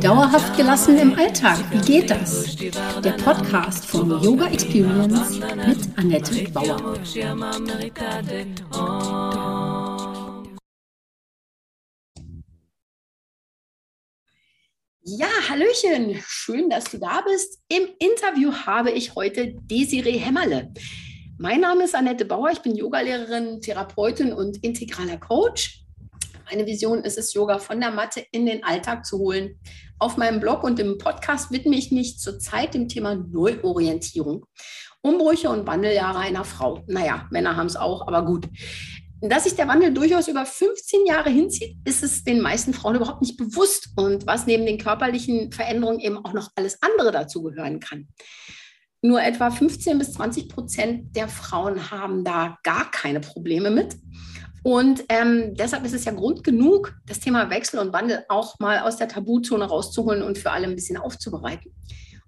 Dauerhaft gelassen im Alltag, wie geht das? Der Podcast von Yoga Experience mit Annette Bauer. Ja, Hallöchen, schön, dass du da bist. Im Interview habe ich heute Desiree Hämmerle. Mein Name ist Annette Bauer, ich bin Yogalehrerin, Therapeutin und integraler Coach. Meine Vision ist es, Yoga von der Matte in den Alltag zu holen. Auf meinem Blog und im Podcast widme ich mich zurzeit dem Thema Neuorientierung. Umbrüche und Wandeljahre einer Frau. Naja, Männer haben es auch, aber gut. Dass sich der Wandel durchaus über 15 Jahre hinzieht, ist es den meisten Frauen überhaupt nicht bewusst. Und was neben den körperlichen Veränderungen eben auch noch alles andere dazugehören kann nur etwa 15 bis 20 Prozent der Frauen haben da gar keine Probleme mit. Und ähm, deshalb ist es ja Grund genug, das Thema Wechsel und Wandel auch mal aus der Tabuzone rauszuholen und für alle ein bisschen aufzubereiten.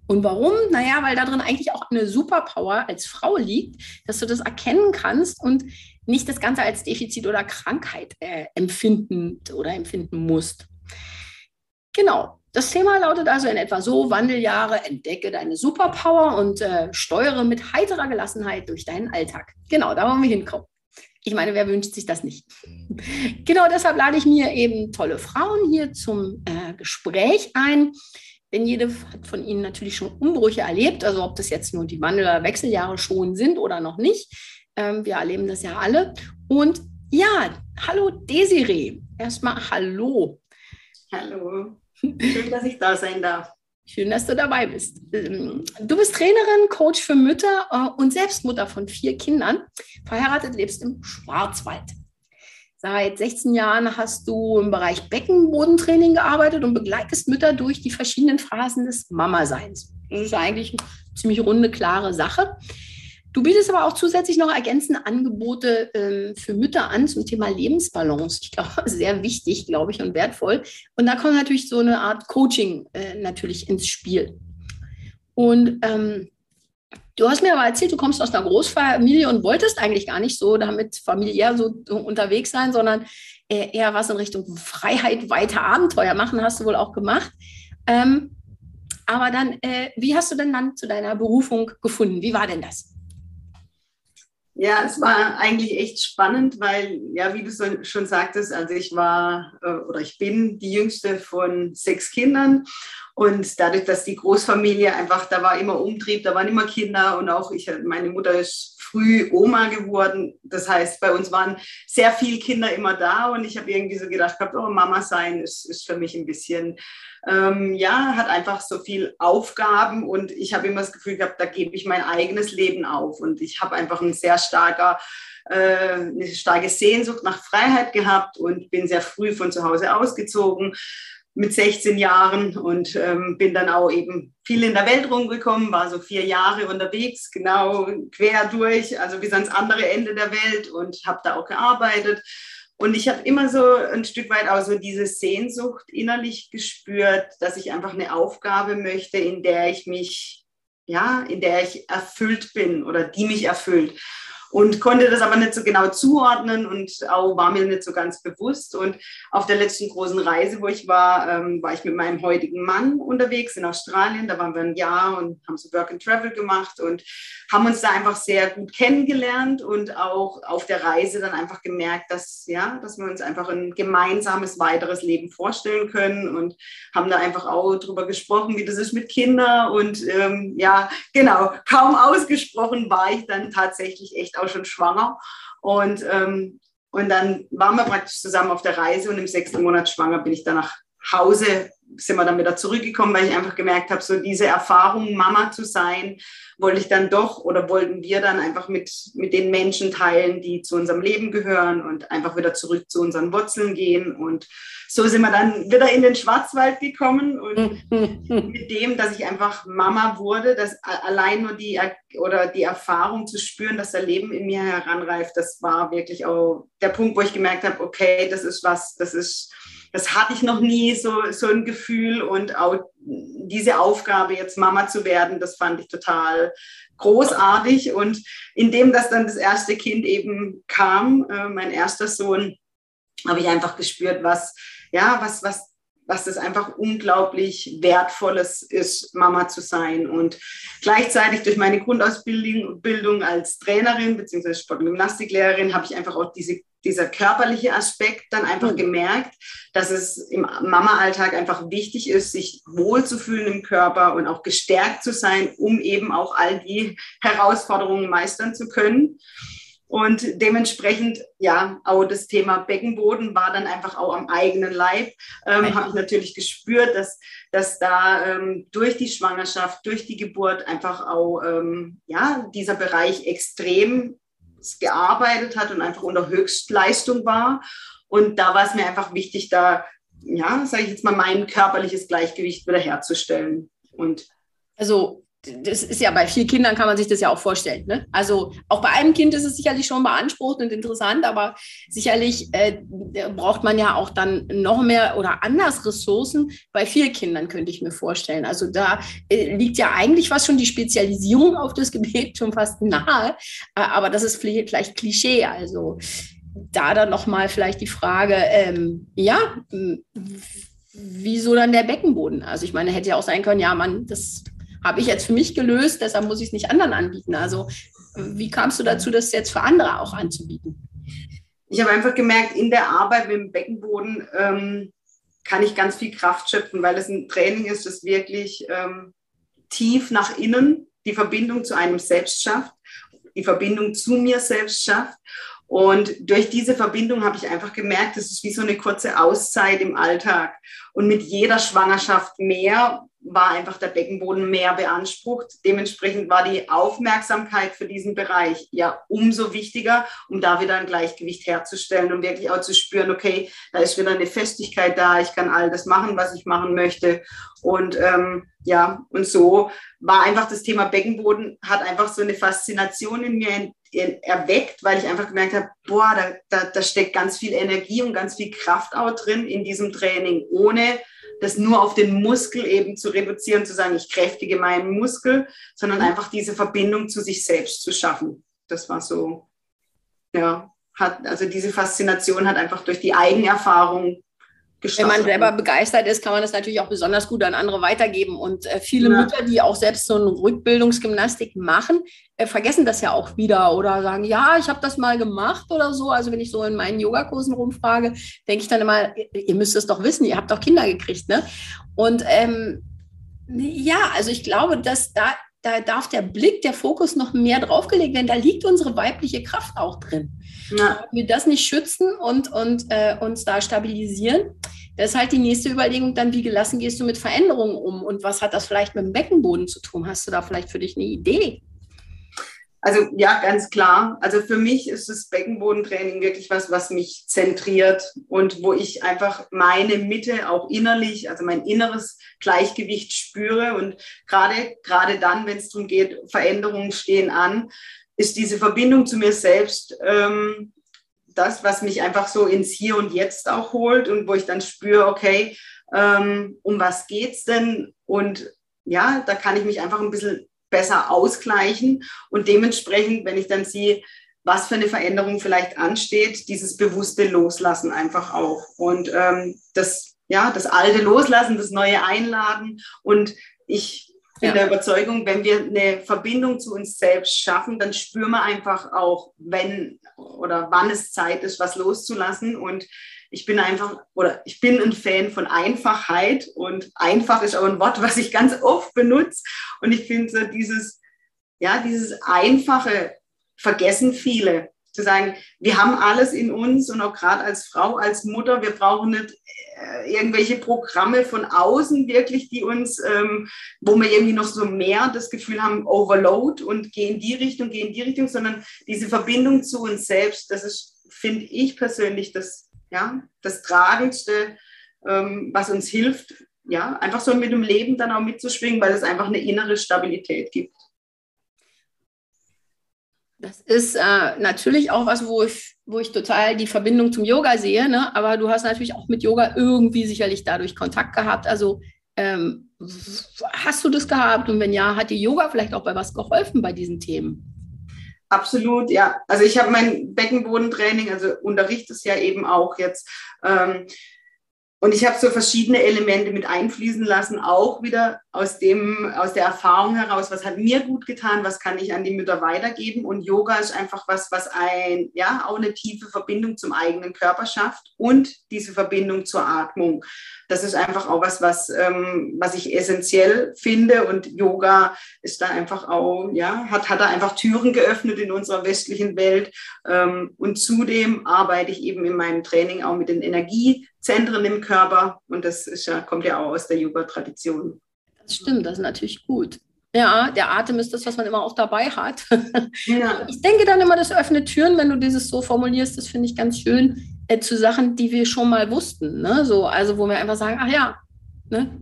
Und warum? Naja, weil da drin eigentlich auch eine Superpower als Frau liegt, dass du das erkennen kannst und nicht das Ganze als Defizit oder Krankheit äh, empfinden oder empfinden musst. Genau, das Thema lautet also in etwa so, Wandeljahre, entdecke deine Superpower und äh, steuere mit heiterer Gelassenheit durch deinen Alltag. Genau, da wollen wir hinkommen. Ich meine, wer wünscht sich das nicht? genau deshalb lade ich mir eben tolle Frauen hier zum äh, Gespräch ein. Denn jede hat von ihnen natürlich schon Umbrüche erlebt, also ob das jetzt nur die Wandel- oder Wechseljahre schon sind oder noch nicht. Ähm, wir erleben das ja alle. Und ja, hallo Desiree. Erstmal hallo. Hallo. Schön, dass ich da sein darf. Schön, dass du dabei bist. Ähm, du bist Trainerin, Coach für Mütter äh, und selbst Mutter von vier Kindern. Verheiratet lebst im Schwarzwald. Seit 16 Jahren hast du im Bereich Beckenbodentraining gearbeitet und begleitest Mütter durch die verschiedenen Phasen des Mama-Seins. Das ist eigentlich eine ziemlich runde, klare Sache. Du bietest aber auch zusätzlich noch ergänzende Angebote ähm, für Mütter an zum Thema Lebensbalance. Ich glaube, sehr wichtig, glaube ich, und wertvoll. Und da kommt natürlich so eine Art Coaching äh, natürlich ins Spiel. Und ähm, du hast mir aber erzählt, du kommst aus einer Großfamilie und wolltest eigentlich gar nicht so damit familiär so unterwegs sein, sondern äh, eher was in Richtung Freiheit, weiter Abenteuer machen, hast du wohl auch gemacht. Ähm, aber dann, äh, wie hast du denn dann zu deiner Berufung gefunden? Wie war denn das? Ja, es war eigentlich echt spannend, weil, ja, wie du schon sagtest, also ich war äh, oder ich bin die jüngste von sechs Kindern und dadurch, dass die Großfamilie einfach, da war immer Umtrieb, da waren immer Kinder und auch ich, meine Mutter ist früh Oma geworden. Das heißt, bei uns waren sehr viele Kinder immer da und ich habe irgendwie so gedacht, oh, Mama sein ist, ist für mich ein bisschen, ähm, ja, hat einfach so viel Aufgaben und ich habe immer das Gefühl gehabt, da gebe ich mein eigenes Leben auf und ich habe einfach ein sehr starker äh, eine starke Sehnsucht nach Freiheit gehabt und bin sehr früh von zu Hause ausgezogen mit 16 Jahren und ähm, bin dann auch eben viel in der Welt rumgekommen, war so vier Jahre unterwegs, genau quer durch, also bis ans andere Ende der Welt und habe da auch gearbeitet. Und ich habe immer so ein Stück weit auch so diese Sehnsucht innerlich gespürt, dass ich einfach eine Aufgabe möchte, in der ich mich, ja, in der ich erfüllt bin oder die mich erfüllt und konnte das aber nicht so genau zuordnen und auch war mir nicht so ganz bewusst. Und auf der letzten großen Reise, wo ich war, ähm, war ich mit meinem heutigen Mann unterwegs in Australien. Da waren wir ein Jahr und haben so Work and Travel gemacht und haben uns da einfach sehr gut kennengelernt und auch auf der Reise dann einfach gemerkt, dass, ja, dass wir uns einfach ein gemeinsames weiteres Leben vorstellen können und haben da einfach auch drüber gesprochen, wie das ist mit Kindern und ähm, ja, genau, kaum ausgesprochen war ich dann tatsächlich echt auch schon schwanger. Und, ähm, und dann waren wir praktisch zusammen auf der Reise und im sechsten Monat schwanger bin ich dann nach Hause, sind wir dann wieder zurückgekommen, weil ich einfach gemerkt habe, so diese Erfahrung, Mama zu sein, wollte ich dann doch oder wollten wir dann einfach mit, mit den Menschen teilen, die zu unserem Leben gehören und einfach wieder zurück zu unseren Wurzeln gehen. Und so sind wir dann wieder in den Schwarzwald gekommen und mit dem, dass ich einfach Mama wurde, dass allein nur die oder die Erfahrung zu spüren, dass der Leben in mir heranreift, das war wirklich auch der Punkt, wo ich gemerkt habe, okay, das ist was, das ist das hatte ich noch nie, so, so ein Gefühl. Und auch diese Aufgabe, jetzt Mama zu werden, das fand ich total großartig. Und indem das dann das erste Kind eben kam, äh, mein erster Sohn, habe ich einfach gespürt, was, ja, was, was was das einfach unglaublich wertvolles ist, Mama zu sein. Und gleichzeitig durch meine Grundausbildung als Trainerin bzw. Sport- und Gymnastiklehrerin habe ich einfach auch diese, dieser körperliche Aspekt dann einfach mhm. gemerkt, dass es im Mama-Alltag einfach wichtig ist, sich wohlzufühlen im Körper und auch gestärkt zu sein, um eben auch all die Herausforderungen meistern zu können. Und dementsprechend, ja, auch das Thema Beckenboden war dann einfach auch am eigenen Leib. Ähm, Habe ich natürlich gespürt, dass, dass da ähm, durch die Schwangerschaft, durch die Geburt einfach auch, ähm, ja, dieser Bereich extrem gearbeitet hat und einfach unter Höchstleistung war. Und da war es mir einfach wichtig, da, ja, sage ich jetzt mal, mein körperliches Gleichgewicht wiederherzustellen. Und also das ist ja bei vier Kindern kann man sich das ja auch vorstellen. Ne? Also auch bei einem Kind ist es sicherlich schon beansprucht und interessant, aber sicherlich äh, braucht man ja auch dann noch mehr oder anders Ressourcen. Bei vier Kindern könnte ich mir vorstellen. Also da äh, liegt ja eigentlich was schon die Spezialisierung auf das Gebet schon fast nahe, äh, aber das ist vielleicht Klischee. Also da dann nochmal vielleicht die Frage, ähm, ja, wieso dann der Beckenboden? Also ich meine, hätte ja auch sein können, ja, man, das habe ich jetzt für mich gelöst, deshalb muss ich es nicht anderen anbieten. Also wie kamst du dazu, das jetzt für andere auch anzubieten? Ich habe einfach gemerkt, in der Arbeit mit dem Beckenboden ähm, kann ich ganz viel Kraft schöpfen, weil es ein Training ist, das wirklich ähm, tief nach innen die Verbindung zu einem selbst schafft, die Verbindung zu mir selbst schafft. Und durch diese Verbindung habe ich einfach gemerkt, das ist wie so eine kurze Auszeit im Alltag. Und mit jeder Schwangerschaft mehr war einfach der Beckenboden mehr beansprucht. Dementsprechend war die Aufmerksamkeit für diesen Bereich ja umso wichtiger, um da wieder ein Gleichgewicht herzustellen und wirklich auch zu spüren, okay, da ist wieder eine Festigkeit da, ich kann all das machen, was ich machen möchte. Und ähm, ja, und so war einfach das Thema Beckenboden, hat einfach so eine Faszination in mir erweckt, weil ich einfach gemerkt habe, boah, da, da, da steckt ganz viel Energie und ganz viel Kraft auch drin in diesem Training, ohne das nur auf den Muskel eben zu reduzieren, zu sagen, ich kräftige meinen Muskel, sondern mhm. einfach diese Verbindung zu sich selbst zu schaffen. Das war so, ja, hat, also diese Faszination hat einfach durch die Eigenerfahrung wenn man selber begeistert ist, kann man das natürlich auch besonders gut an andere weitergeben. Und äh, viele ja. Mütter, die auch selbst so eine Rückbildungsgymnastik machen, äh, vergessen das ja auch wieder oder sagen, ja, ich habe das mal gemacht oder so. Also wenn ich so in meinen Yogakursen rumfrage, denke ich dann immer, ihr müsst es doch wissen, ihr habt doch Kinder gekriegt. Ne? Und ähm, ja, also ich glaube, dass da da darf der Blick, der Fokus noch mehr draufgelegt werden. Da liegt unsere weibliche Kraft auch drin. Ja. Wenn wir das nicht schützen und, und äh, uns da stabilisieren, das ist halt die nächste Überlegung dann, wie gelassen gehst du mit Veränderungen um und was hat das vielleicht mit dem Beckenboden zu tun? Hast du da vielleicht für dich eine Idee? Also ja, ganz klar. Also für mich ist das Beckenbodentraining wirklich was, was mich zentriert und wo ich einfach meine Mitte auch innerlich, also mein inneres Gleichgewicht spüre. Und gerade, gerade dann, wenn es darum geht, Veränderungen stehen an, ist diese Verbindung zu mir selbst ähm, das, was mich einfach so ins Hier und Jetzt auch holt und wo ich dann spüre, okay, ähm, um was geht's denn? Und ja, da kann ich mich einfach ein bisschen besser ausgleichen und dementsprechend, wenn ich dann sehe, was für eine Veränderung vielleicht ansteht, dieses bewusste Loslassen einfach auch. Und ähm, das, ja, das Alte loslassen, das Neue einladen. Und ich bin ja. der Überzeugung, wenn wir eine Verbindung zu uns selbst schaffen, dann spüren wir einfach auch, wenn oder wann es Zeit ist, was loszulassen. Und ich bin einfach, oder ich bin ein Fan von Einfachheit und einfach ist auch ein Wort, was ich ganz oft benutze. Und ich finde so dieses, ja, dieses Einfache vergessen viele. Zu sagen, wir haben alles in uns und auch gerade als Frau, als Mutter, wir brauchen nicht äh, irgendwelche Programme von außen wirklich, die uns, ähm, wo wir irgendwie noch so mehr das Gefühl haben, Overload und gehen die Richtung, gehen die Richtung, sondern diese Verbindung zu uns selbst, das ist, finde ich persönlich, das ja, das Tragendste, ähm, was uns hilft, ja, einfach so mit dem Leben dann auch mitzuschwingen, weil es einfach eine innere Stabilität gibt. Das ist äh, natürlich auch was, wo ich, wo ich total die Verbindung zum Yoga sehe, ne? aber du hast natürlich auch mit Yoga irgendwie sicherlich dadurch Kontakt gehabt. Also ähm, hast du das gehabt und wenn ja, hat dir Yoga vielleicht auch bei was geholfen bei diesen Themen? Absolut, ja. Also ich habe mein Beckenbodentraining, also unterrichte es ja eben auch jetzt. Ähm, und ich habe so verschiedene Elemente mit einfließen lassen, auch wieder aus, dem, aus der Erfahrung heraus, was hat mir gut getan, was kann ich an die Mütter weitergeben. Und Yoga ist einfach was, was ein, ja, auch eine tiefe Verbindung zum eigenen Körper schafft und diese Verbindung zur Atmung. Das ist einfach auch was, was, ähm, was ich essentiell finde. Und Yoga ist da einfach auch, ja, hat, hat da einfach Türen geöffnet in unserer westlichen Welt. Ähm, und zudem arbeite ich eben in meinem Training auch mit den Energiezentren im Körper. Und das ja, kommt ja auch aus der Yoga-Tradition. Das stimmt, das ist natürlich gut. Ja, der Atem ist das, was man immer auch dabei hat. Ja. Ich denke dann immer, das öffnet Türen, wenn du dieses so formulierst. Das finde ich ganz schön äh, zu Sachen, die wir schon mal wussten. Ne? So, also wo wir einfach sagen, ach ja, ne?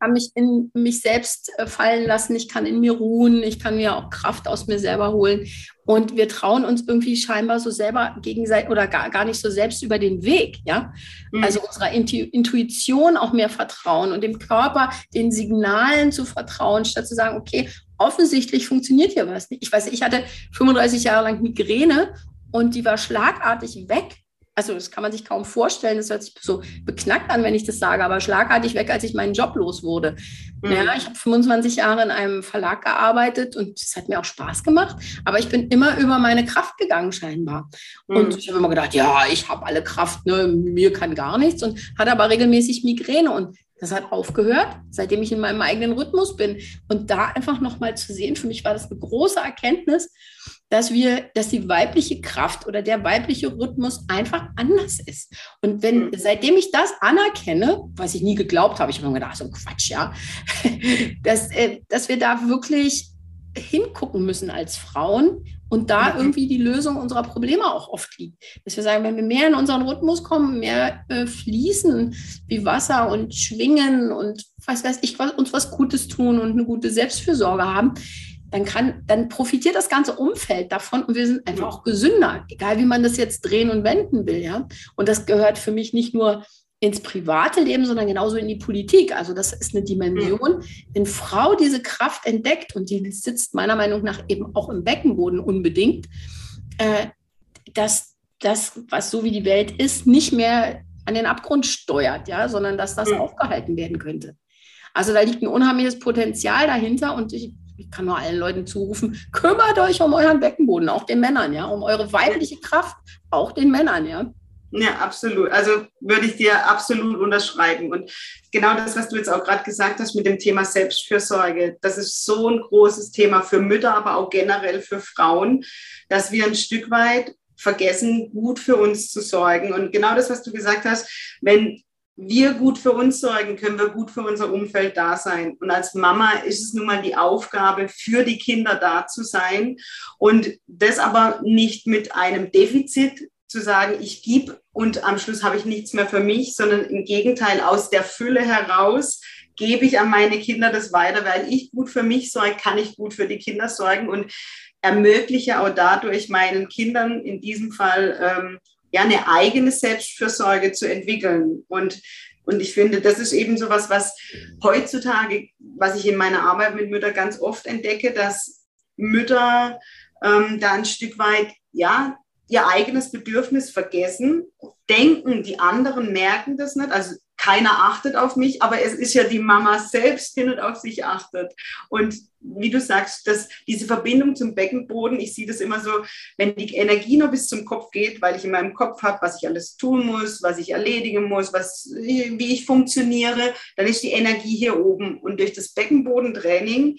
Kann mich in mich selbst äh, fallen lassen, ich kann in mir ruhen, ich kann mir auch Kraft aus mir selber holen. Und wir trauen uns irgendwie scheinbar so selber gegenseitig oder gar, gar nicht so selbst über den Weg, ja. Mhm. Also unserer Intuition auch mehr vertrauen und dem Körper den Signalen zu vertrauen, statt zu sagen, okay, offensichtlich funktioniert hier was nicht. Ich weiß, ich hatte 35 Jahre lang Migräne und die war schlagartig weg also das kann man sich kaum vorstellen, das hört sich so beknackt an, wenn ich das sage, aber schlagartig weg, als ich meinen Job los wurde. Mhm. Ja, ich habe 25 Jahre in einem Verlag gearbeitet und es hat mir auch Spaß gemacht, aber ich bin immer über meine Kraft gegangen scheinbar. Mhm. Und ich habe immer gedacht, ja, ich habe alle Kraft, ne, mir kann gar nichts und hatte aber regelmäßig Migräne und das hat aufgehört, seitdem ich in meinem eigenen Rhythmus bin. Und da einfach nochmal zu sehen, für mich war das eine große Erkenntnis, dass wir, dass die weibliche Kraft oder der weibliche Rhythmus einfach anders ist. Und wenn, mhm. seitdem ich das anerkenne, was ich nie geglaubt habe, ich habe mir gedacht, so Quatsch, ja, dass, äh, dass wir da wirklich hingucken müssen als Frauen und da mhm. irgendwie die Lösung unserer Probleme auch oft liegt. Dass wir sagen, wenn wir mehr in unseren Rhythmus kommen, mehr äh, fließen wie Wasser und schwingen und was weiß ich, was, uns was Gutes tun und eine gute Selbstfürsorge haben, dann kann, dann profitiert das ganze Umfeld davon und wir sind einfach auch gesünder, egal wie man das jetzt drehen und wenden will, ja. Und das gehört für mich nicht nur ins private Leben, sondern genauso in die Politik. Also das ist eine Dimension. Wenn Frau diese Kraft entdeckt und die sitzt meiner Meinung nach eben auch im Beckenboden unbedingt, äh, dass das, was so wie die Welt ist, nicht mehr an den Abgrund steuert, ja, sondern dass das aufgehalten werden könnte. Also da liegt ein unheimliches Potenzial dahinter und ich ich kann nur allen Leuten zurufen, kümmert euch um euren Beckenboden, auch den Männern, ja, um eure weibliche Kraft, auch den Männern, ja. Ja, absolut. Also würde ich dir absolut unterschreiben. Und genau das, was du jetzt auch gerade gesagt hast mit dem Thema Selbstfürsorge, das ist so ein großes Thema für Mütter, aber auch generell für Frauen, dass wir ein Stück weit vergessen, gut für uns zu sorgen. Und genau das, was du gesagt hast, wenn wir gut für uns sorgen, können wir gut für unser Umfeld da sein. Und als Mama ist es nun mal die Aufgabe, für die Kinder da zu sein und das aber nicht mit einem Defizit zu sagen, ich gebe und am Schluss habe ich nichts mehr für mich, sondern im Gegenteil, aus der Fülle heraus gebe ich an meine Kinder das weiter, weil ich gut für mich sorge, kann ich gut für die Kinder sorgen und ermögliche auch dadurch meinen Kindern in diesem Fall ähm, ja, eine eigene Selbstfürsorge zu entwickeln. Und, und ich finde, das ist eben so was, was heutzutage, was ich in meiner Arbeit mit Müttern ganz oft entdecke, dass Mütter ähm, da ein Stück weit, ja, ihr eigenes Bedürfnis vergessen, denken, die anderen merken das nicht. Also keiner achtet auf mich, aber es ist ja die Mama selbst, die nicht auf sich achtet. Und wie du sagst, dass diese Verbindung zum Beckenboden, ich sehe das immer so, wenn die Energie nur bis zum Kopf geht, weil ich in meinem Kopf habe, was ich alles tun muss, was ich erledigen muss, was, wie ich funktioniere, dann ist die Energie hier oben. Und durch das Beckenbodentraining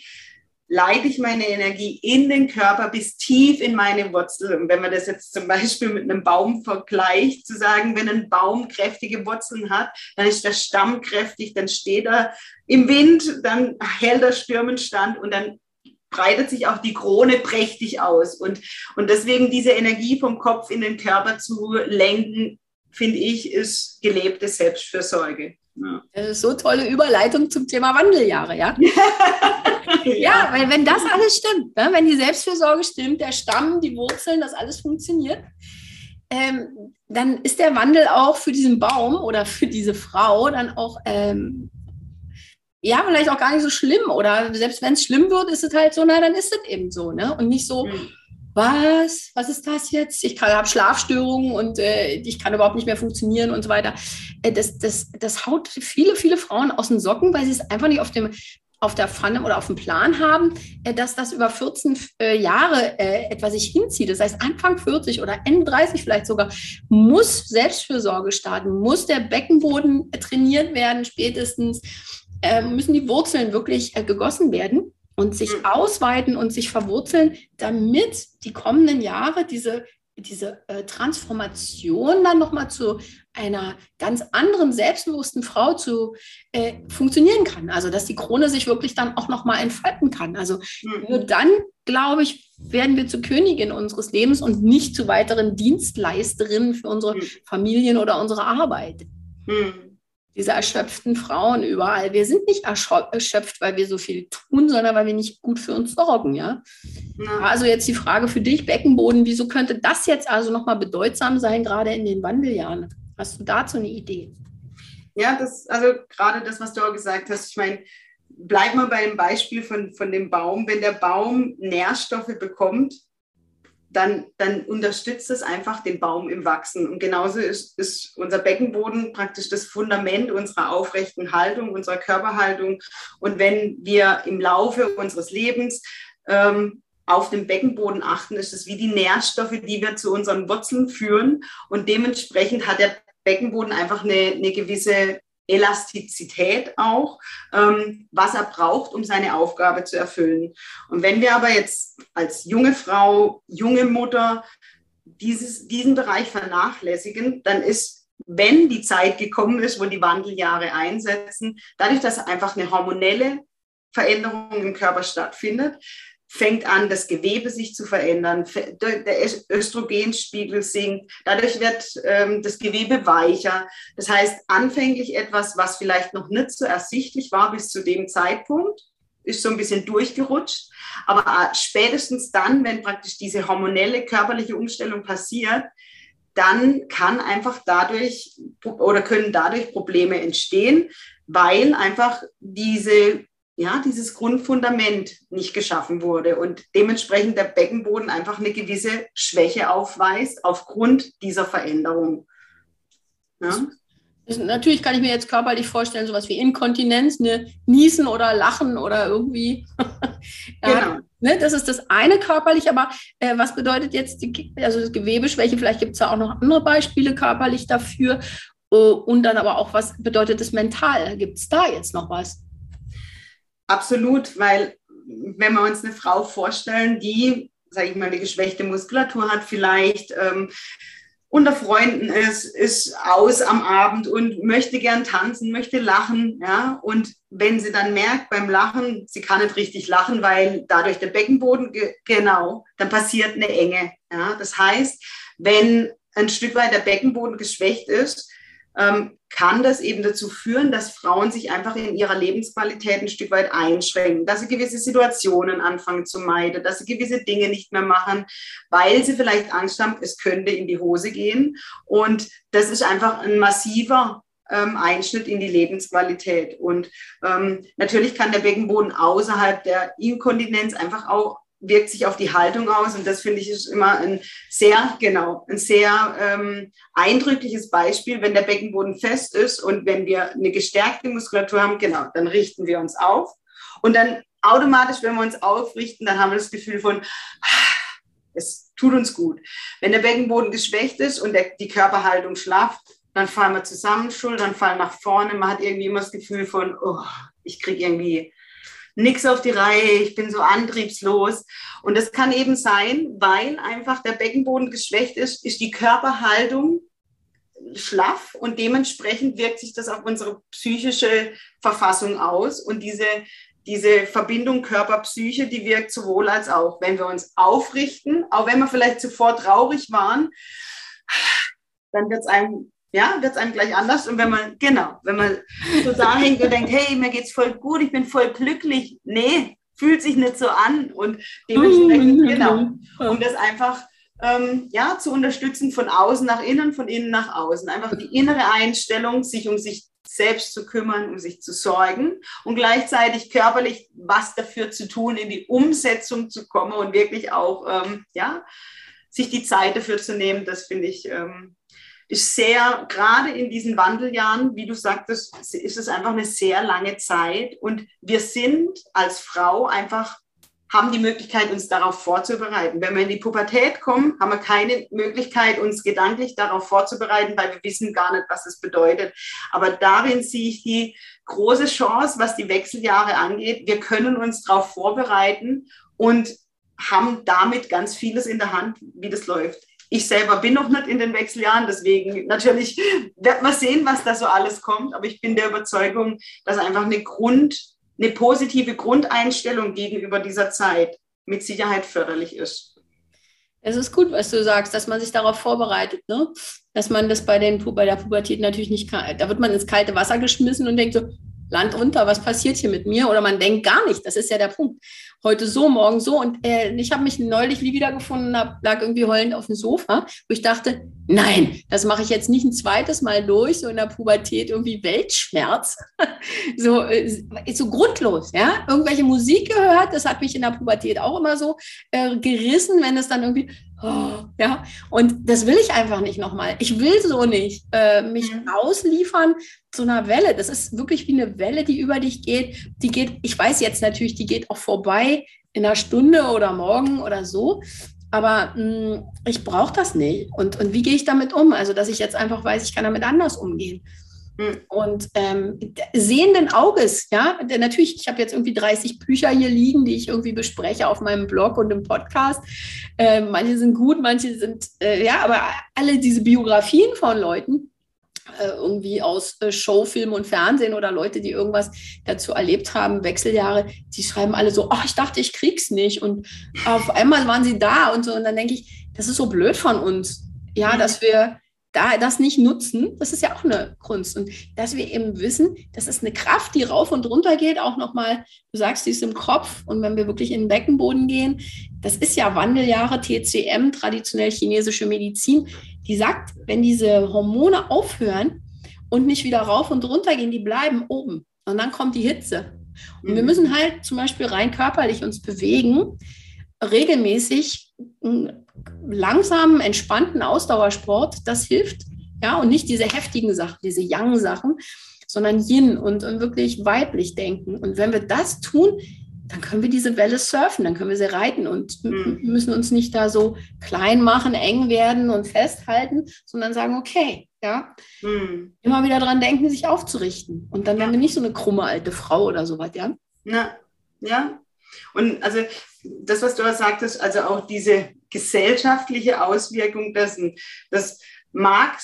leite ich meine Energie in den Körper bis tief in meine Wurzel. Und wenn man das jetzt zum Beispiel mit einem Baum vergleicht, zu sagen, wenn ein Baum kräftige Wurzeln hat, dann ist der Stamm kräftig, dann steht er im Wind, dann hält er Stürmen stand und dann breitet sich auch die Krone prächtig aus. Und, und deswegen diese Energie vom Kopf in den Körper zu lenken, finde ich, ist gelebte Selbstfürsorge. Ja. Das ist so tolle Überleitung zum Thema Wandeljahre, ja? ja, ja, weil wenn das alles stimmt, ne? wenn die Selbstfürsorge stimmt, der Stamm, die Wurzeln, das alles funktioniert, ähm, dann ist der Wandel auch für diesen Baum oder für diese Frau dann auch ähm, ja, vielleicht auch gar nicht so schlimm. Oder selbst wenn es schlimm wird, ist es halt so, na, dann ist es eben so, ne? Und nicht so, mhm. Was, was ist das jetzt? Ich habe Schlafstörungen und äh, ich kann überhaupt nicht mehr funktionieren und so weiter. Äh, das, das, das haut viele, viele Frauen aus den Socken, weil sie es einfach nicht auf dem auf der Pfanne oder auf dem Plan haben, äh, dass das über 14 äh, Jahre äh, etwa sich hinzieht. Das heißt, Anfang 40 oder Ende 30 vielleicht sogar, muss Selbstfürsorge starten, muss der Beckenboden trainiert werden, spätestens müssen die Wurzeln wirklich gegossen werden und sich mhm. ausweiten und sich verwurzeln, damit die kommenden Jahre diese diese äh, Transformation dann nochmal zu einer ganz anderen, selbstbewussten Frau zu äh, funktionieren kann. Also dass die Krone sich wirklich dann auch nochmal entfalten kann. Also mhm. nur dann, glaube ich, werden wir zur Königin unseres Lebens und nicht zu weiteren Dienstleisterinnen für unsere mhm. Familien oder unsere Arbeit. Diese erschöpften Frauen überall. Wir sind nicht erschöpft, weil wir so viel tun, sondern weil wir nicht gut für uns sorgen, ja. ja. Also jetzt die Frage für dich, Beckenboden, wieso könnte das jetzt also nochmal bedeutsam sein, gerade in den Wandeljahren? Hast du dazu eine Idee? Ja, das, also gerade das, was du auch gesagt hast, ich meine, bleiben wir bei dem Beispiel von, von dem Baum. Wenn der Baum Nährstoffe bekommt, dann, dann unterstützt es einfach den Baum im Wachsen. Und genauso ist, ist unser Beckenboden praktisch das Fundament unserer aufrechten Haltung, unserer Körperhaltung. Und wenn wir im Laufe unseres Lebens ähm, auf den Beckenboden achten, ist es wie die Nährstoffe, die wir zu unseren Wurzeln führen. Und dementsprechend hat der Beckenboden einfach eine, eine gewisse Elastizität auch, ähm, was er braucht, um seine Aufgabe zu erfüllen. Und wenn wir aber jetzt als junge Frau, junge Mutter dieses, diesen Bereich vernachlässigen, dann ist, wenn die Zeit gekommen ist, wo die Wandeljahre einsetzen, dadurch, dass einfach eine hormonelle Veränderung im Körper stattfindet, fängt an, das Gewebe sich zu verändern, der Östrogenspiegel sinkt, dadurch wird ähm, das Gewebe weicher. Das heißt, anfänglich etwas, was vielleicht noch nicht so ersichtlich war bis zu dem Zeitpunkt, ist so ein bisschen durchgerutscht. Aber äh, spätestens dann, wenn praktisch diese hormonelle körperliche Umstellung passiert, dann kann einfach dadurch oder können dadurch Probleme entstehen, weil einfach diese ja, dieses Grundfundament nicht geschaffen wurde und dementsprechend der Beckenboden einfach eine gewisse Schwäche aufweist aufgrund dieser Veränderung. Ja? Natürlich kann ich mir jetzt körperlich vorstellen, sowas wie Inkontinenz, ne, Niesen oder Lachen oder irgendwie. genau. Ne, das ist das eine körperlich, aber äh, was bedeutet jetzt die also Gewebeschwäche? Vielleicht gibt es ja auch noch andere Beispiele körperlich dafür. Uh, und dann aber auch, was bedeutet das mental? Gibt es da jetzt noch was? Absolut, weil wenn wir uns eine Frau vorstellen, die, sage ich mal, eine geschwächte Muskulatur hat, vielleicht ähm, unter Freunden ist, ist aus am Abend und möchte gern tanzen, möchte lachen, ja, und wenn sie dann merkt beim Lachen, sie kann nicht richtig lachen, weil dadurch der Beckenboden, ge genau, dann passiert eine Enge, ja. Das heißt, wenn ein Stück weit der Beckenboden geschwächt ist, ähm, kann das eben dazu führen, dass Frauen sich einfach in ihrer Lebensqualität ein Stück weit einschränken, dass sie gewisse Situationen anfangen zu meiden, dass sie gewisse Dinge nicht mehr machen, weil sie vielleicht Angst haben, es könnte in die Hose gehen. Und das ist einfach ein massiver ähm, Einschnitt in die Lebensqualität. Und ähm, natürlich kann der Beckenboden außerhalb der Inkontinenz einfach auch wirkt sich auf die Haltung aus. Und das finde ich ist immer ein sehr, genau, ein sehr ähm, eindrückliches Beispiel. Wenn der Beckenboden fest ist und wenn wir eine gestärkte Muskulatur haben, genau, dann richten wir uns auf. Und dann automatisch, wenn wir uns aufrichten, dann haben wir das Gefühl von, es tut uns gut. Wenn der Beckenboden geschwächt ist und der, die Körperhaltung schlaff, dann fallen wir zusammen, Schultern fallen nach vorne. Man hat irgendwie immer das Gefühl von, oh, ich kriege irgendwie nichts auf die Reihe, ich bin so antriebslos. Und das kann eben sein, weil einfach der Beckenboden geschwächt ist, ist die Körperhaltung schlaff und dementsprechend wirkt sich das auf unsere psychische Verfassung aus. Und diese, diese Verbindung Körper-Psyche, die wirkt sowohl als auch. Wenn wir uns aufrichten, auch wenn wir vielleicht zuvor traurig waren, dann wird es einem ja, wird es einem gleich anders. Und wenn man, genau, wenn man so da hängt und denkt, hey, mir geht's voll gut, ich bin voll glücklich. Nee, fühlt sich nicht so an. Und dementsprechend, genau, um das einfach ähm, ja, zu unterstützen von außen nach innen, von innen nach außen. Einfach die innere Einstellung, sich um sich selbst zu kümmern, um sich zu sorgen und gleichzeitig körperlich was dafür zu tun, in die Umsetzung zu kommen und wirklich auch, ähm, ja, sich die Zeit dafür zu nehmen, das finde ich, ähm, ist sehr, gerade in diesen Wandeljahren, wie du sagtest, ist es einfach eine sehr lange Zeit und wir sind als Frau einfach haben die Möglichkeit, uns darauf vorzubereiten. Wenn wir in die Pubertät kommen, haben wir keine Möglichkeit, uns gedanklich darauf vorzubereiten, weil wir wissen gar nicht, was es bedeutet. Aber darin sehe ich die große Chance, was die Wechseljahre angeht. Wir können uns darauf vorbereiten und haben damit ganz vieles in der Hand, wie das läuft. Ich selber bin noch nicht in den Wechseljahren, deswegen natürlich wird man sehen, was da so alles kommt. Aber ich bin der Überzeugung, dass einfach eine Grund, eine positive Grundeinstellung gegenüber dieser Zeit mit Sicherheit förderlich ist. Es ist gut, was du sagst, dass man sich darauf vorbereitet, ne? Dass man das bei, den, bei der Pubertät natürlich nicht. Da wird man ins kalte Wasser geschmissen und denkt so, Land unter, was passiert hier mit mir? Oder man denkt gar nicht, das ist ja der Punkt. Heute so, morgen so. Und äh, ich habe mich neulich wie wiedergefunden, hab, lag irgendwie heulend auf dem Sofa, wo ich dachte, nein, das mache ich jetzt nicht ein zweites Mal durch, so in der Pubertät irgendwie Weltschmerz. so, äh, so grundlos, ja. Irgendwelche Musik gehört, das hat mich in der Pubertät auch immer so äh, gerissen, wenn es dann irgendwie, oh, ja. Und das will ich einfach nicht nochmal. Ich will so nicht äh, mich mhm. ausliefern zu einer Welle. Das ist wirklich wie eine Welle, die über dich geht. Die geht, ich weiß jetzt natürlich, die geht auch vorbei in einer Stunde oder morgen oder so. Aber mh, hm, ich brauche das nicht. Und, und wie gehe ich damit um? Also, dass ich jetzt einfach weiß, ich kann damit anders umgehen. Hm. Und ähm, sehenden Auges, ja, denn natürlich, ich habe jetzt irgendwie 30 Bücher hier liegen, die ich irgendwie bespreche auf meinem Blog und im Podcast. Äh, manche sind gut, manche sind, äh, ja, aber alle diese Biografien von Leuten, äh, irgendwie aus äh, Showfilm und Fernsehen oder Leute, die irgendwas dazu erlebt haben, Wechseljahre, die schreiben alle so, oh, ich dachte, ich krieg's nicht. Und auf einmal waren sie da und so. Und dann denke ich, das ist so blöd von uns. Ja, mhm. dass wir da das nicht nutzen, das ist ja auch eine Kunst. Und dass wir eben wissen, das ist eine Kraft, die rauf und runter geht, auch nochmal, du sagst, die ist im Kopf. Und wenn wir wirklich in den Beckenboden gehen, das ist ja Wandeljahre, TCM, traditionell chinesische Medizin, die sagt, wenn diese Hormone aufhören und nicht wieder rauf und runter gehen, die bleiben oben. Und dann kommt die Hitze. Und wir mhm. müssen halt zum Beispiel rein körperlich uns bewegen, regelmäßig langsamen, entspannten Ausdauersport, das hilft. Ja, und nicht diese heftigen Sachen, diese Yang-Sachen, sondern Yin und, und wirklich weiblich denken. Und wenn wir das tun, dann können wir diese Welle surfen, dann können wir sie reiten und mhm. müssen uns nicht da so klein machen, eng werden und festhalten, sondern sagen, okay, ja, mhm. immer wieder dran denken, sich aufzurichten. Und dann ja. werden wir nicht so eine krumme alte Frau oder sowas, ja? Ja, ja. Und also das, was du sagtest, also auch diese gesellschaftliche Auswirkung dessen, das mag,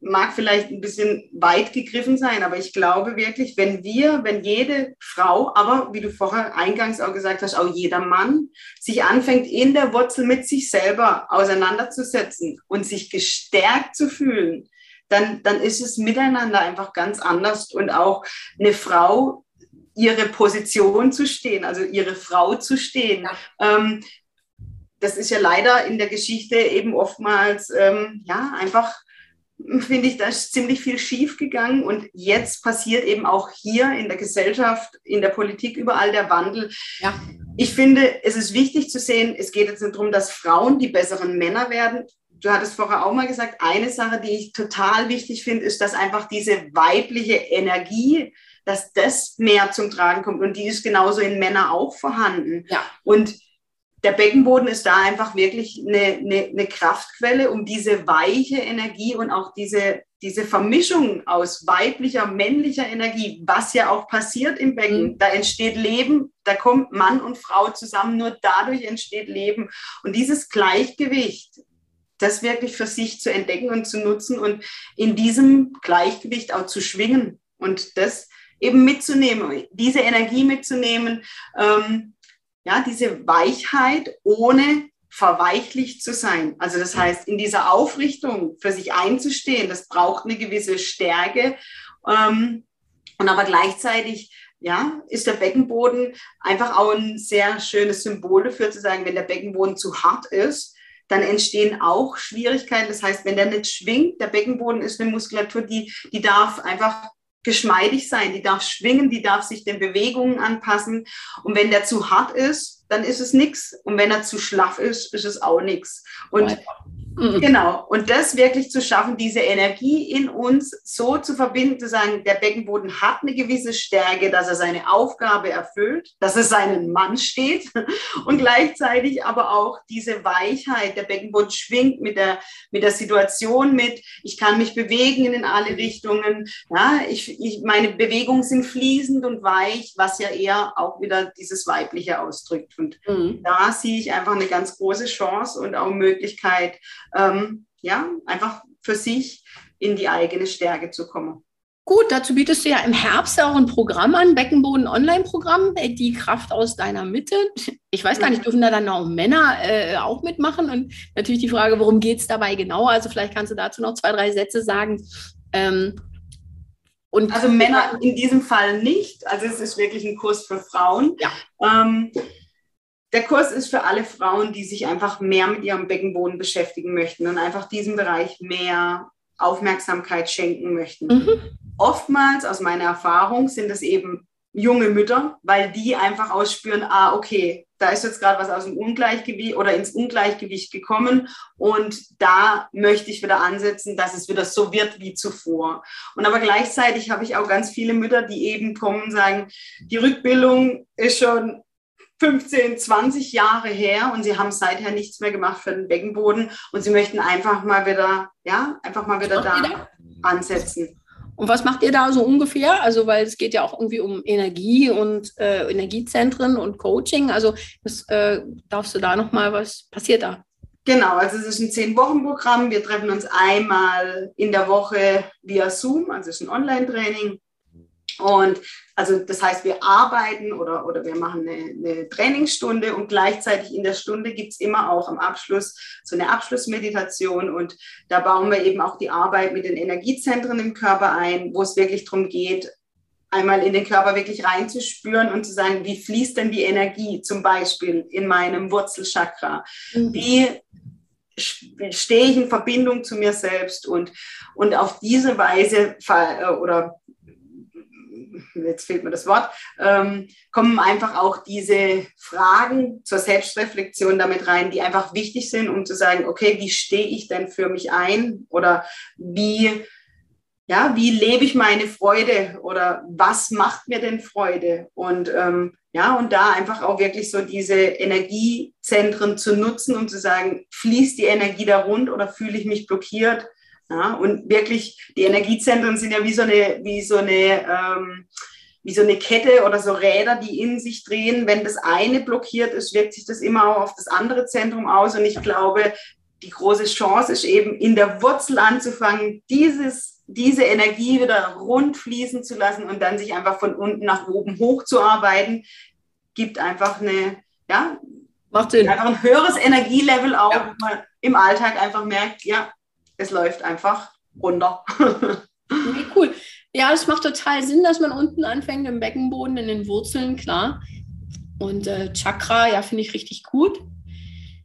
mag vielleicht ein bisschen weit gegriffen sein, aber ich glaube wirklich, wenn wir, wenn jede Frau, aber wie du vorher eingangs auch gesagt hast, auch jeder Mann sich anfängt, in der Wurzel mit sich selber auseinanderzusetzen und sich gestärkt zu fühlen, dann, dann ist es miteinander einfach ganz anders und auch eine Frau ihre Position zu stehen, also ihre Frau zu stehen. Ja. Ähm, das ist ja leider in der Geschichte eben oftmals, ähm, ja, einfach, finde ich, da ist ziemlich viel schief gegangen. Und jetzt passiert eben auch hier in der Gesellschaft, in der Politik überall der Wandel. Ja. Ich finde, es ist wichtig zu sehen, es geht jetzt nicht darum, dass Frauen die besseren Männer werden. Du hattest vorher auch mal gesagt, eine Sache, die ich total wichtig finde, ist, dass einfach diese weibliche Energie, dass das mehr zum Tragen kommt. Und die ist genauso in Männern auch vorhanden. Ja. Und der Beckenboden ist da einfach wirklich eine, eine, eine, Kraftquelle, um diese weiche Energie und auch diese, diese Vermischung aus weiblicher, männlicher Energie, was ja auch passiert im Becken. Mhm. Da entsteht Leben, da kommt Mann und Frau zusammen, nur dadurch entsteht Leben. Und dieses Gleichgewicht, das wirklich für sich zu entdecken und zu nutzen und in diesem Gleichgewicht auch zu schwingen und das eben mitzunehmen, diese Energie mitzunehmen, ähm, ja, diese Weichheit ohne verweichlicht zu sein. Also das heißt, in dieser Aufrichtung für sich einzustehen, das braucht eine gewisse Stärke. Ähm, und aber gleichzeitig ja, ist der Beckenboden einfach auch ein sehr schönes Symbol dafür zu sagen, wenn der Beckenboden zu hart ist, dann entstehen auch Schwierigkeiten. Das heißt, wenn der nicht schwingt, der Beckenboden ist eine Muskulatur, die, die darf einfach geschmeidig sein, die darf schwingen, die darf sich den Bewegungen anpassen. Und wenn der zu hart ist, dann ist es nichts. Und wenn er zu schlaff ist, ist es auch nichts. Und Mhm. Genau. Und das wirklich zu schaffen, diese Energie in uns so zu verbinden, zu sagen, der Beckenboden hat eine gewisse Stärke, dass er seine Aufgabe erfüllt, dass er seinen Mann steht und gleichzeitig aber auch diese Weichheit, der Beckenboden schwingt mit der, mit der Situation mit, ich kann mich bewegen in alle Richtungen, ja, ich, ich, meine Bewegungen sind fließend und weich, was ja eher auch wieder dieses Weibliche ausdrückt. Und mhm. da sehe ich einfach eine ganz große Chance und auch Möglichkeit, ähm, ja, einfach für sich in die eigene Stärke zu kommen. Gut, dazu bietest du ja im Herbst auch ein Programm an, Beckenboden Online-Programm, äh, die Kraft aus deiner Mitte. Ich weiß gar nicht, dürfen da dann auch Männer äh, auch mitmachen? Und natürlich die Frage, worum geht es dabei genau? Also vielleicht kannst du dazu noch zwei, drei Sätze sagen. Ähm, und also Männer in diesem Fall nicht. Also es ist wirklich ein Kurs für Frauen. Ja. Ähm, der Kurs ist für alle Frauen, die sich einfach mehr mit ihrem Beckenboden beschäftigen möchten und einfach diesem Bereich mehr Aufmerksamkeit schenken möchten. Mhm. Oftmals, aus meiner Erfahrung, sind es eben junge Mütter, weil die einfach ausspüren, ah, okay, da ist jetzt gerade was aus dem Ungleichgewicht oder ins Ungleichgewicht gekommen und da möchte ich wieder ansetzen, dass es wieder so wird wie zuvor. Und aber gleichzeitig habe ich auch ganz viele Mütter, die eben kommen und sagen, die Rückbildung ist schon 15, 20 Jahre her und sie haben seither nichts mehr gemacht für den Beckenboden und sie möchten einfach mal wieder, ja, einfach mal wieder da, da ansetzen. Und was macht ihr da so ungefähr? Also, weil es geht ja auch irgendwie um Energie und äh, Energiezentren und Coaching. Also, das, äh, darfst du da nochmal, was passiert da? Genau, also es ist ein Zehn-Wochen-Programm. Wir treffen uns einmal in der Woche via Zoom, also es ist ein Online-Training. Und also das heißt, wir arbeiten oder, oder wir machen eine, eine Trainingsstunde und gleichzeitig in der Stunde gibt es immer auch am Abschluss so eine Abschlussmeditation und da bauen wir eben auch die Arbeit mit den Energiezentren im Körper ein, wo es wirklich darum geht, einmal in den Körper wirklich reinzuspüren und zu sagen, wie fließt denn die Energie zum Beispiel in meinem Wurzelchakra? Mhm. Wie stehe ich in Verbindung zu mir selbst und, und auf diese Weise oder jetzt fehlt mir das Wort, ähm, kommen einfach auch diese Fragen zur Selbstreflexion damit rein, die einfach wichtig sind, um zu sagen, okay, wie stehe ich denn für mich ein oder wie, ja, wie lebe ich meine Freude oder was macht mir denn Freude? Und ähm, ja, und da einfach auch wirklich so diese Energiezentren zu nutzen, um zu sagen, fließt die Energie da rund oder fühle ich mich blockiert? Ja, und wirklich, die Energiezentren sind ja wie so eine, wie so eine, ähm, wie so eine Kette oder so Räder, die in sich drehen. Wenn das eine blockiert ist, wirkt sich das immer auch auf das andere Zentrum aus. Und ich glaube, die große Chance ist eben, in der Wurzel anzufangen, dieses, diese Energie wieder rund fließen zu lassen und dann sich einfach von unten nach oben hochzuarbeiten, gibt einfach eine, ja, Macht Sinn. einfach ein höheres Energielevel auch, ja. wo man im Alltag einfach merkt, ja, es läuft einfach runter. Okay, cool. Ja, es macht total Sinn, dass man unten anfängt im Beckenboden, in den Wurzeln, klar. Und äh, Chakra, ja, finde ich richtig gut.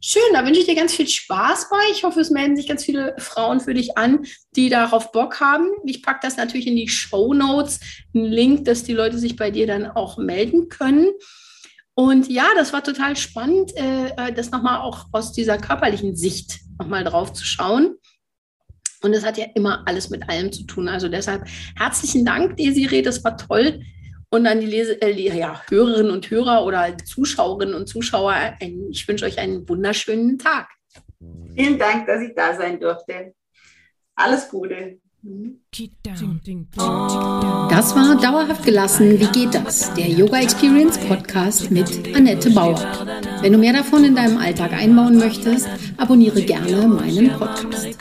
Schön, da wünsche ich dir ganz viel Spaß bei. Ich hoffe, es melden sich ganz viele Frauen für dich an, die darauf Bock haben. Ich packe das natürlich in die Show Notes, einen Link, dass die Leute sich bei dir dann auch melden können. Und ja, das war total spannend, äh, äh das nochmal auch aus dieser körperlichen Sicht nochmal drauf zu schauen. Und es hat ja immer alles mit allem zu tun. Also deshalb herzlichen Dank, Desiree, das war toll. Und an die Lese äh, ja, Hörerinnen und Hörer oder Zuschauerinnen und Zuschauer, ein, ich wünsche euch einen wunderschönen Tag. Vielen Dank, dass ich da sein durfte. Alles Gute. Das war Dauerhaft gelassen. Wie geht das? Der Yoga Experience Podcast mit Annette Bauer. Wenn du mehr davon in deinem Alltag einbauen möchtest, abonniere gerne meinen Podcast.